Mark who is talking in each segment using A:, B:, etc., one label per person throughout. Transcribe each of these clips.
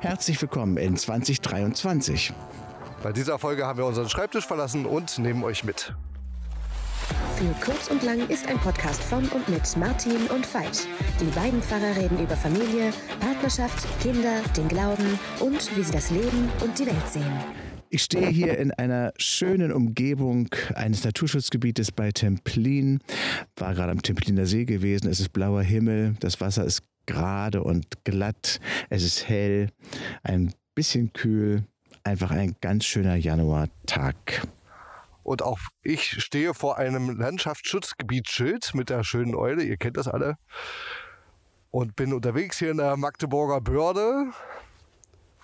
A: Herzlich willkommen in 2023.
B: Bei dieser Folge haben wir unseren Schreibtisch verlassen und nehmen euch mit.
C: Für Kurz und Lang ist ein Podcast von und mit Martin und Veit. Die beiden Pfarrer reden über Familie, Partnerschaft, Kinder, den Glauben und wie sie das Leben und die Welt sehen.
A: Ich stehe hier in einer schönen Umgebung eines Naturschutzgebietes bei Templin. War gerade am Templiner See gewesen. Es ist blauer Himmel. Das Wasser ist gerade und glatt. Es ist hell. Ein bisschen kühl. Einfach ein ganz schöner Januartag.
B: Und auch ich stehe vor einem Landschaftsschutzgebietsschild mit der schönen Eule. Ihr kennt das alle. Und bin unterwegs hier in der Magdeburger Börde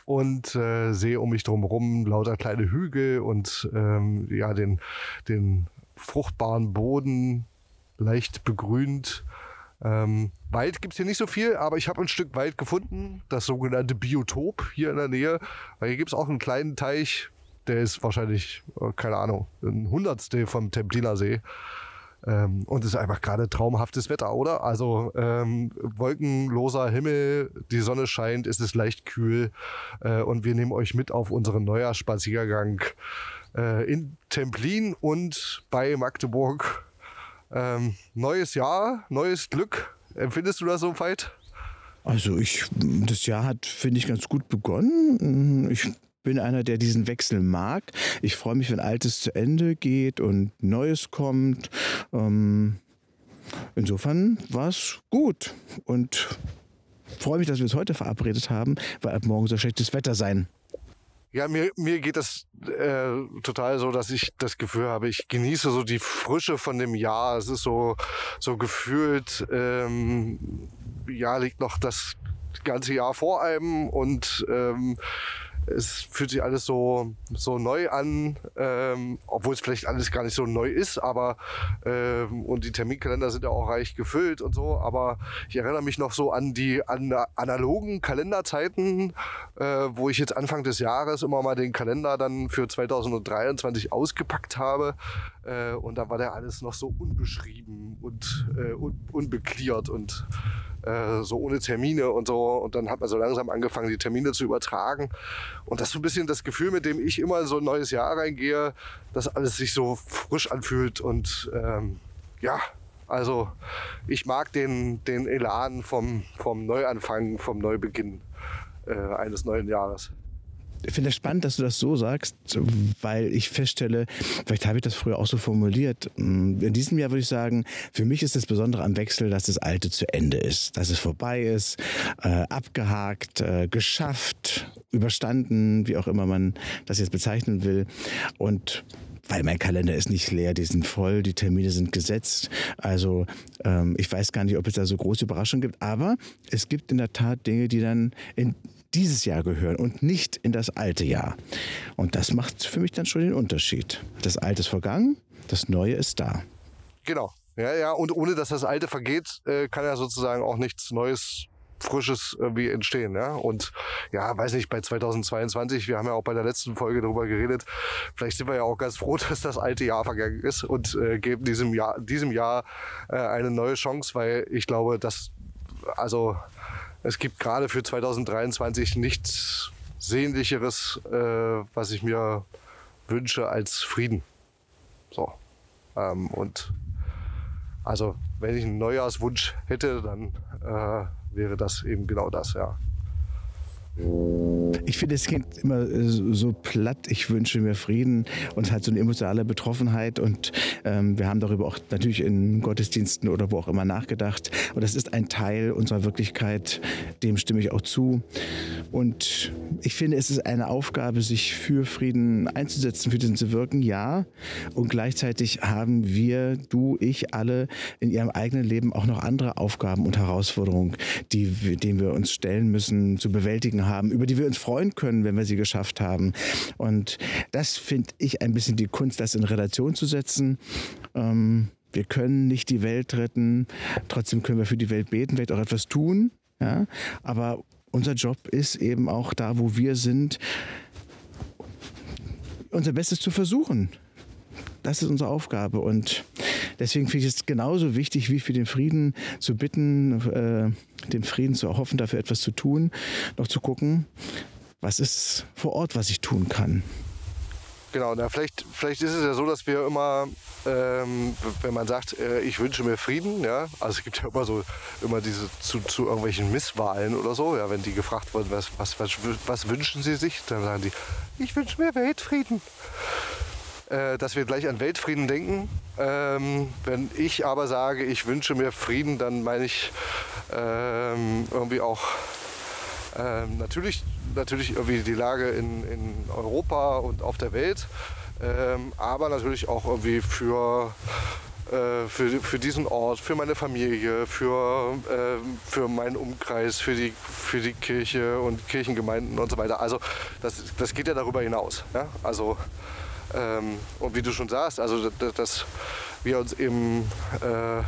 B: und äh, sehe um mich drumherum lauter kleine Hügel und ähm, ja, den, den fruchtbaren Boden leicht begrünt. Ähm, Wald gibt's hier nicht so viel, aber ich habe ein Stück Wald gefunden, das sogenannte Biotop hier in der Nähe. Weil hier gibt's auch einen kleinen Teich, der ist wahrscheinlich, äh, keine Ahnung, ein Hundertstel vom Templiner See. Ähm, und es ist einfach gerade traumhaftes Wetter, oder? Also ähm, wolkenloser Himmel, die Sonne scheint, es ist leicht kühl äh, und wir nehmen euch mit auf unseren Neujahrsspaziergang äh, in Templin und bei Magdeburg. Ähm, neues Jahr, neues Glück. Empfindest du das so, Veit?
A: Also ich, das Jahr hat, finde ich, ganz gut begonnen. Ich bin einer, der diesen Wechsel mag. Ich freue mich, wenn Altes zu Ende geht und Neues kommt. Ähm, insofern war es gut und freue mich, dass wir es heute verabredet haben, weil ab morgen soll schlechtes Wetter sein.
B: Ja, mir, mir geht das äh, total so, dass ich das Gefühl habe, ich genieße so die Frische von dem Jahr. Es ist so, so gefühlt, ähm, ja, liegt noch das ganze Jahr vor einem und ähm, es fühlt sich alles so, so neu an, ähm, obwohl es vielleicht alles gar nicht so neu ist, aber ähm, und die Terminkalender sind ja auch reich gefüllt und so, aber ich erinnere mich noch so an die an analogen Kalenderzeiten, äh, wo ich jetzt Anfang des Jahres immer mal den Kalender dann für 2023 ausgepackt habe äh, und da war der alles noch so unbeschrieben und äh, un unbeklärt und äh, so ohne Termine und so. Und dann hat man so langsam angefangen, die Termine zu übertragen und das ist so ein bisschen das Gefühl, mit dem ich immer in so ein neues Jahr reingehe, dass alles sich so frisch anfühlt und ähm, ja, also ich mag den, den Elan vom, vom Neuanfang, vom Neubeginn äh, eines neuen Jahres.
A: Ich finde es spannend, dass du das so sagst, weil ich feststelle, vielleicht habe ich das früher auch so formuliert. In diesem Jahr würde ich sagen, für mich ist das Besondere am Wechsel, dass das Alte zu Ende ist, dass es vorbei ist, äh, abgehakt, äh, geschafft, überstanden, wie auch immer man das jetzt bezeichnen will. Und weil mein Kalender ist nicht leer, die sind voll, die Termine sind gesetzt. Also ähm, ich weiß gar nicht, ob es da so große Überraschungen gibt, aber es gibt in der Tat Dinge, die dann in dieses Jahr gehören und nicht in das alte Jahr. Und das macht für mich dann schon den Unterschied. Das Alte ist vergangen, das Neue ist da.
B: Genau. Ja, ja, und ohne dass das Alte vergeht, äh, kann ja sozusagen auch nichts Neues Frisches irgendwie entstehen. Ja? Und ja, weiß nicht, bei 2022, wir haben ja auch bei der letzten Folge darüber geredet, vielleicht sind wir ja auch ganz froh, dass das alte Jahr vergangen ist und äh, geben diesem Jahr, diesem Jahr äh, eine neue Chance, weil ich glaube, dass also es gibt gerade für 2023 nichts Sehnlicheres, äh, was ich mir wünsche, als Frieden. So. Ähm, und also, wenn ich einen Neujahrswunsch hätte, dann äh, wäre das eben genau das, ja.
A: Ich finde, es klingt immer äh, so platt. Ich wünsche mir Frieden und halt so eine emotionale Betroffenheit. Und ähm, wir haben darüber auch natürlich in Gottesdiensten oder wo auch immer nachgedacht. Und das ist ein Teil unserer Wirklichkeit. Dem stimme ich auch zu. Und ich finde, es ist eine Aufgabe, sich für Frieden einzusetzen, für den zu wirken, ja. Und gleichzeitig haben wir, du, ich, alle in ihrem eigenen Leben auch noch andere Aufgaben und Herausforderungen, die, denen wir uns stellen müssen, zu bewältigen haben, über die wir uns freuen können, wenn wir sie geschafft haben. Und das finde ich ein bisschen die Kunst, das in Relation zu setzen. Ähm, wir können nicht die Welt retten, trotzdem können wir für die Welt beten, vielleicht auch etwas tun. Ja? Aber unser Job ist eben auch da, wo wir sind, unser Bestes zu versuchen. Das ist unsere Aufgabe. Und deswegen finde ich es genauso wichtig, wie für den Frieden zu bitten, äh, den Frieden zu erhoffen, dafür etwas zu tun, noch zu gucken, was ist vor Ort, was ich tun kann?
B: Genau, na, vielleicht, vielleicht ist es ja so, dass wir immer, ähm, wenn man sagt, äh, ich wünsche mir Frieden, ja, also es gibt ja immer so, immer diese zu, zu irgendwelchen Misswahlen oder so, ja, wenn die gefragt wurden, was, was, was, was wünschen sie sich, dann sagen die, ich wünsche mir Weltfrieden. Äh, dass wir gleich an Weltfrieden denken. Ähm, wenn ich aber sage, ich wünsche mir Frieden, dann meine ich ähm, irgendwie auch ähm, natürlich, natürlich irgendwie die Lage in, in Europa und auf der Welt, ähm, aber natürlich auch irgendwie für, äh, für, für diesen Ort, für meine Familie, für, äh, für meinen Umkreis, für die, für die Kirche und Kirchengemeinden und so weiter. Also das, das geht ja darüber hinaus. Ja? Also, ähm, und wie du schon sagst, also dass, dass wir uns eben äh,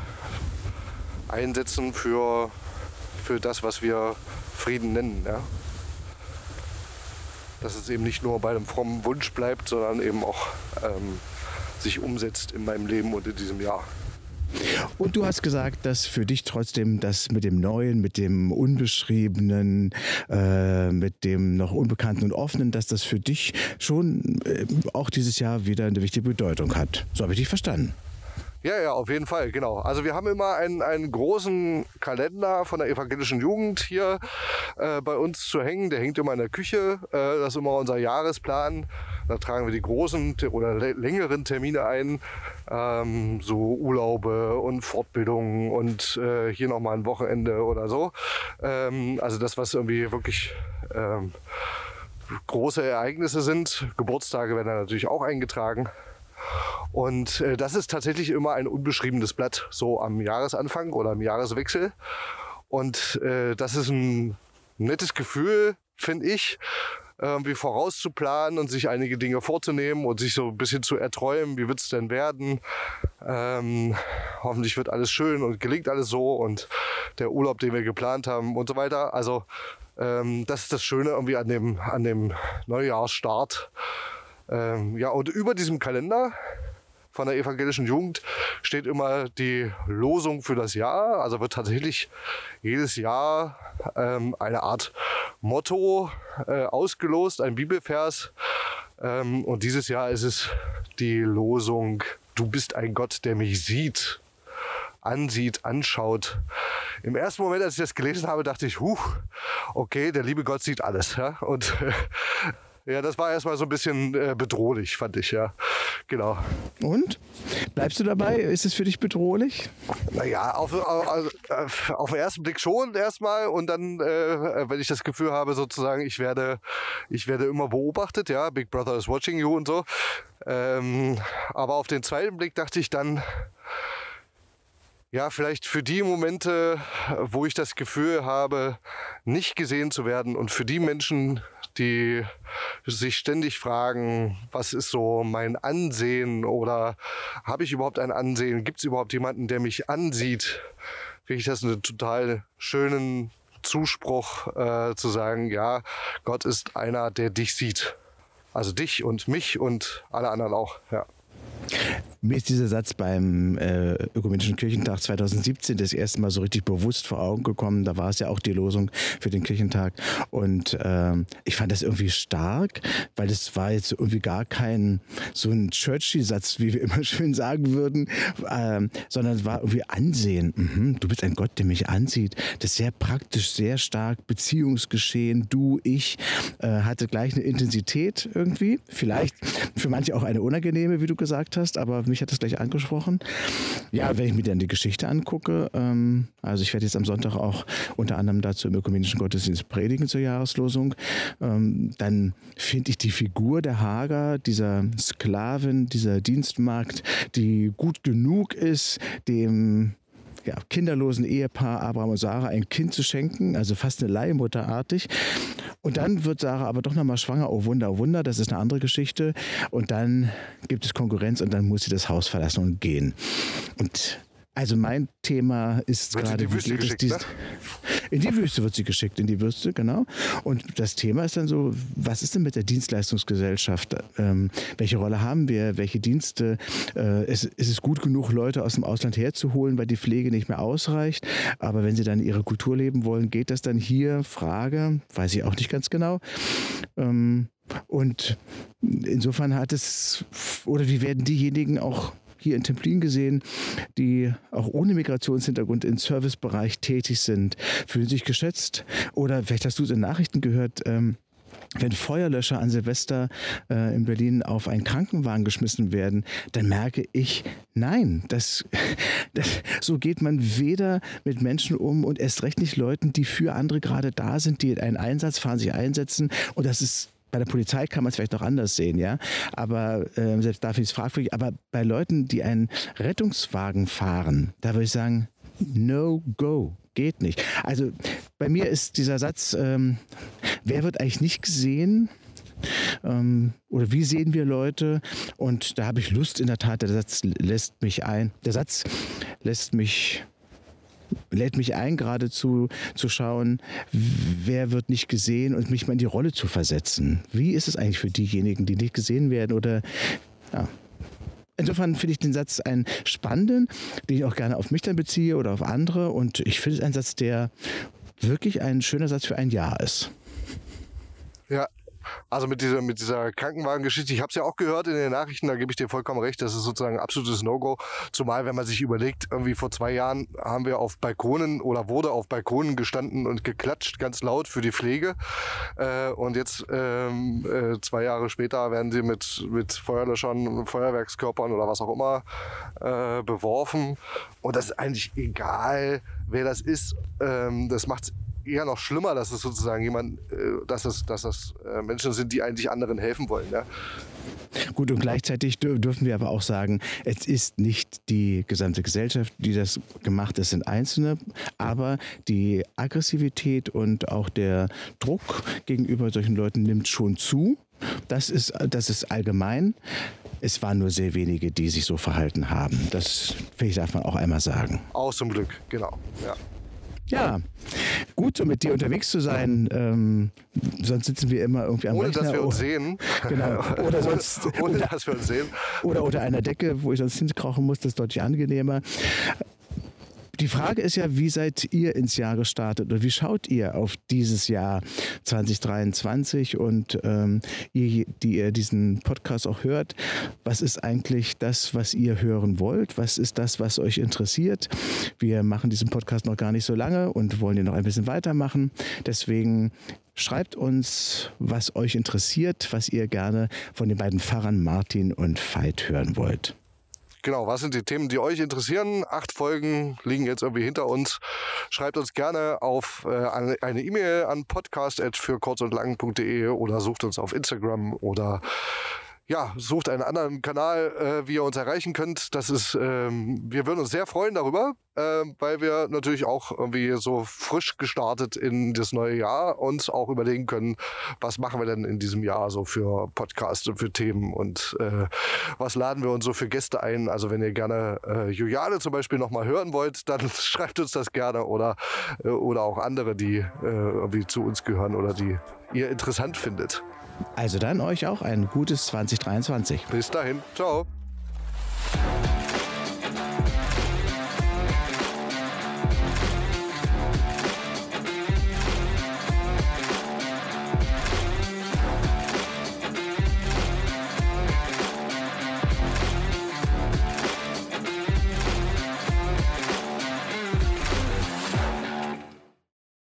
B: einsetzen für, für das, was wir Frieden nennen. Ja? Dass es eben nicht nur bei einem frommen Wunsch bleibt, sondern eben auch ähm, sich umsetzt in meinem Leben und in diesem Jahr.
A: Und du hast gesagt, dass für dich trotzdem das mit dem Neuen, mit dem Unbeschriebenen, äh, mit dem noch Unbekannten und Offenen, dass das für dich schon äh, auch dieses Jahr wieder eine wichtige Bedeutung hat. So habe ich dich verstanden.
B: Ja, ja, auf jeden Fall, genau. Also wir haben immer einen, einen großen Kalender von der evangelischen Jugend hier äh, bei uns zu hängen. Der hängt immer in der Küche. Äh, das ist immer unser Jahresplan. Da tragen wir die großen oder längeren Termine ein, ähm, so Urlaube und Fortbildungen und äh, hier nochmal ein Wochenende oder so. Ähm, also das, was irgendwie wirklich ähm, große Ereignisse sind. Geburtstage werden da natürlich auch eingetragen. Und äh, das ist tatsächlich immer ein unbeschriebenes Blatt, so am Jahresanfang oder am Jahreswechsel. Und äh, das ist ein nettes Gefühl, finde ich, irgendwie vorauszuplanen und sich einige Dinge vorzunehmen und sich so ein bisschen zu erträumen, wie wird es denn werden. Ähm, hoffentlich wird alles schön und gelingt alles so und der Urlaub, den wir geplant haben und so weiter. Also ähm, das ist das Schöne irgendwie an dem, an dem Neujahrsstart. Ähm, ja, und über diesem Kalender von der evangelischen Jugend steht immer die Losung für das Jahr. Also wird tatsächlich jedes Jahr ähm, eine Art Motto äh, ausgelost, ein Bibelvers. Ähm, und dieses Jahr ist es die Losung, du bist ein Gott, der mich sieht, ansieht, anschaut. Im ersten Moment, als ich das gelesen habe, dachte ich, huch, okay, der liebe Gott sieht alles. Ja? Und ja, das war erstmal so ein bisschen äh, bedrohlich, fand ich, ja. Genau.
A: Und? Bleibst du dabei? Ist es für dich bedrohlich?
B: Naja, auf, auf, auf den ersten Blick schon erstmal und dann, äh, wenn ich das Gefühl habe, sozusagen, ich werde, ich werde immer beobachtet, ja, Big Brother is watching you und so. Ähm, aber auf den zweiten Blick dachte ich dann, ja, vielleicht für die Momente, wo ich das Gefühl habe, nicht gesehen zu werden und für die Menschen, die sich ständig fragen, was ist so mein Ansehen oder habe ich überhaupt ein Ansehen? Gibt es überhaupt jemanden, der mich ansieht? Finde ich das einen total schönen Zuspruch äh, zu sagen, ja, Gott ist einer, der dich sieht. Also dich und mich und alle anderen auch, ja.
A: Mir ist dieser Satz beim äh, Ökumenischen Kirchentag 2017 das erste Mal so richtig bewusst vor Augen gekommen. Da war es ja auch die Losung für den Kirchentag. Und ähm, ich fand das irgendwie stark, weil das war jetzt irgendwie gar kein so ein Churchy-Satz, wie wir immer schön sagen würden, ähm, sondern es war irgendwie Ansehen. Mhm, du bist ein Gott, der mich ansieht. Das ist sehr praktisch, sehr stark. Beziehungsgeschehen, du, ich, äh, hatte gleich eine Intensität irgendwie. Vielleicht für manche auch eine unangenehme, wie du gesagt hast, aber mich hat das gleich angesprochen. Ja, wenn ich mir dann die Geschichte angucke, ähm, also ich werde jetzt am Sonntag auch unter anderem dazu im ökumenischen Gottesdienst predigen zur Jahreslosung, ähm, dann finde ich die Figur der Hager, dieser Sklavin, dieser Dienstmagd, die gut genug ist, dem ja, kinderlosen Ehepaar Abraham und Sarah ein Kind zu schenken, also fast eine Leihmutterartig. Und dann wird Sarah aber doch nochmal schwanger. Oh Wunder, oh Wunder, das ist eine andere Geschichte. Und dann gibt es Konkurrenz und dann muss sie das Haus verlassen und gehen. Und also mein Thema ist gerade, wie geht es dies, ne? In die Wüste wird sie geschickt, in die Wüste, genau. Und das Thema ist dann so, was ist denn mit der Dienstleistungsgesellschaft? Ähm, welche Rolle haben wir? Welche Dienste? Äh, ist, ist es gut genug, Leute aus dem Ausland herzuholen, weil die Pflege nicht mehr ausreicht? Aber wenn sie dann ihre Kultur leben wollen, geht das dann hier? Frage, weiß ich auch nicht ganz genau. Ähm, und insofern hat es, oder wie werden diejenigen auch hier in Templin gesehen, die auch ohne Migrationshintergrund im Servicebereich tätig sind, fühlen sich geschätzt. Oder vielleicht hast du es in Nachrichten gehört, ähm, wenn Feuerlöscher an Silvester äh, in Berlin auf einen Krankenwagen geschmissen werden, dann merke ich, nein, das, das, so geht man weder mit Menschen um und erst recht nicht Leuten, die für andere gerade da sind, die einen Einsatz fahren, sich einsetzen. Und das ist bei der Polizei kann man es vielleicht noch anders sehen, ja. Aber äh, selbst da finde ich es fragwürdig. Aber bei Leuten, die einen Rettungswagen fahren, da würde ich sagen, no go. Geht nicht. Also bei mir ist dieser Satz, ähm, wer wird eigentlich nicht gesehen? Ähm, oder wie sehen wir Leute? Und da habe ich Lust in der Tat, der Satz lässt mich ein. Der Satz lässt mich lädt mich ein, geradezu zu schauen, wer wird nicht gesehen und mich mal in die Rolle zu versetzen. Wie ist es eigentlich für diejenigen, die nicht gesehen werden oder ja. Insofern finde ich den Satz einen spannenden, den ich auch gerne auf mich dann beziehe oder auf andere. Und ich finde es ein Satz, der wirklich ein schöner Satz für ein Jahr ist.
B: Ja, also mit dieser, mit dieser Krankenwagengeschichte, ich habe es ja auch gehört in den Nachrichten, da gebe ich dir vollkommen recht, das ist sozusagen ein absolutes No-Go. Zumal, wenn man sich überlegt, irgendwie vor zwei Jahren haben wir auf Balkonen oder wurde auf Balkonen gestanden und geklatscht, ganz laut für die Pflege. Äh, und jetzt ähm, äh, zwei Jahre später werden sie mit, mit Feuerlöschern, Feuerwerkskörpern oder was auch immer äh, beworfen. Und das ist eigentlich egal, wer das ist. Ähm, das macht eher noch schlimmer, dass es sozusagen jemand, äh, dass es, dass es äh, Menschen sind, die eigentlich anderen helfen wollen. Ja?
A: Gut, und gleichzeitig dürfen wir aber auch sagen, es ist nicht die gesamte Gesellschaft, die das gemacht hat, es sind Einzelne, aber die Aggressivität und auch der Druck gegenüber solchen Leuten nimmt schon zu. Das ist, das ist allgemein. Es waren nur sehr wenige, die sich so verhalten haben. Das, darf man auch einmal sagen.
B: Auch zum Glück, genau. Ja.
A: Ja, gut, so mit dir unterwegs zu sein. Ähm, sonst sitzen wir immer irgendwie am
B: Ohne,
A: Rechner.
B: dass wir uns
A: oder,
B: sehen.
A: Genau. Oder sonst.
B: Ohne, ohne, dass wir uns sehen.
A: Oder unter einer Decke, wo ich sonst hinkrauchen muss, das ist deutlich angenehmer. Die Frage ist ja, wie seid ihr ins Jahr gestartet oder wie schaut ihr auf dieses Jahr 2023 und ähm, ihr, die ihr diesen Podcast auch hört, was ist eigentlich das, was ihr hören wollt? Was ist das, was euch interessiert? Wir machen diesen Podcast noch gar nicht so lange und wollen ihn noch ein bisschen weitermachen. Deswegen Schreibt uns, was euch interessiert, was ihr gerne von den beiden Pfarrern Martin und Veit hören wollt.
B: Genau, was sind die Themen, die euch interessieren? Acht Folgen liegen jetzt irgendwie hinter uns. Schreibt uns gerne auf äh, eine E-Mail an podcast.für kurz und lang.de oder sucht uns auf Instagram oder ja, sucht einen anderen Kanal, äh, wie ihr uns erreichen könnt. Das ist, ähm, wir würden uns sehr freuen darüber, äh, weil wir natürlich auch irgendwie so frisch gestartet in das neue Jahr uns auch überlegen können, was machen wir denn in diesem Jahr so für Podcasts und für Themen und äh, was laden wir uns so für Gäste ein. Also wenn ihr gerne äh, Juliane zum Beispiel nochmal hören wollt, dann schreibt uns das gerne oder, äh, oder auch andere, die äh, irgendwie zu uns gehören oder die ihr interessant findet.
A: Also dann euch auch ein gutes 2023.
B: Bis dahin. Ciao.